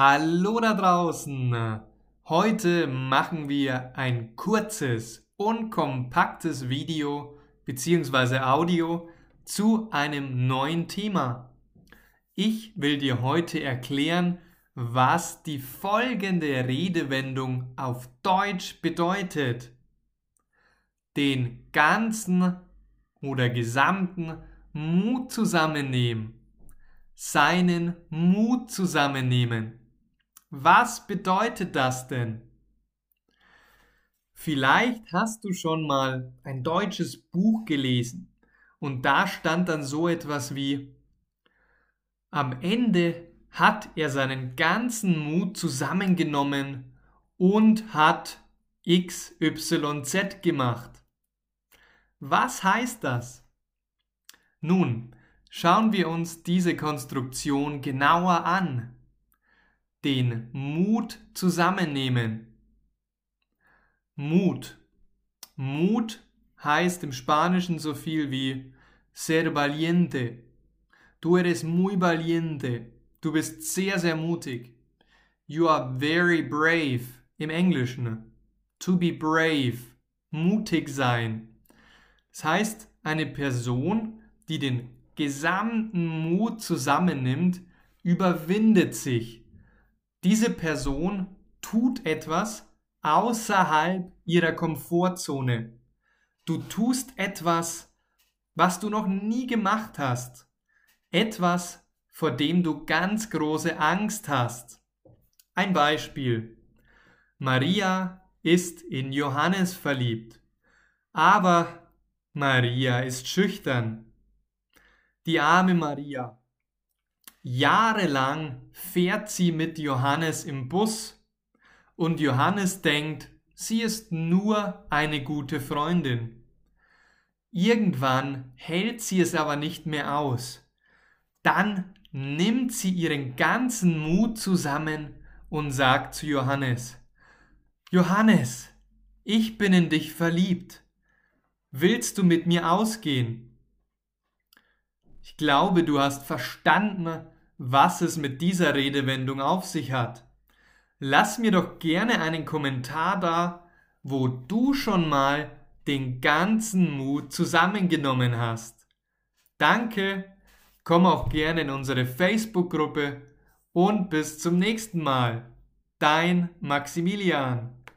Hallo da draußen! Heute machen wir ein kurzes und kompaktes Video bzw. Audio zu einem neuen Thema. Ich will dir heute erklären, was die folgende Redewendung auf Deutsch bedeutet. Den ganzen oder gesamten Mut zusammennehmen seinen Mut zusammennehmen. Was bedeutet das denn? Vielleicht hast du schon mal ein deutsches Buch gelesen und da stand dann so etwas wie Am Ende hat er seinen ganzen Mut zusammengenommen und hat XYZ gemacht. Was heißt das? Nun, Schauen wir uns diese Konstruktion genauer an. Den Mut zusammennehmen. Mut. Mut heißt im Spanischen so viel wie ser valiente. Du eres muy valiente. Du bist sehr, sehr mutig. You are very brave im Englischen. To be brave. Mutig sein. Das heißt, eine Person, die den gesamten Mut zusammennimmt, überwindet sich. Diese Person tut etwas außerhalb ihrer Komfortzone. Du tust etwas, was du noch nie gemacht hast. Etwas, vor dem du ganz große Angst hast. Ein Beispiel. Maria ist in Johannes verliebt, aber Maria ist schüchtern die arme Maria. Jahrelang fährt sie mit Johannes im Bus und Johannes denkt, sie ist nur eine gute Freundin. Irgendwann hält sie es aber nicht mehr aus. Dann nimmt sie ihren ganzen Mut zusammen und sagt zu Johannes, Johannes, ich bin in dich verliebt. Willst du mit mir ausgehen? Ich glaube, du hast verstanden, was es mit dieser Redewendung auf sich hat. Lass mir doch gerne einen Kommentar da, wo du schon mal den ganzen Mut zusammengenommen hast. Danke, komm auch gerne in unsere Facebook-Gruppe und bis zum nächsten Mal. Dein Maximilian.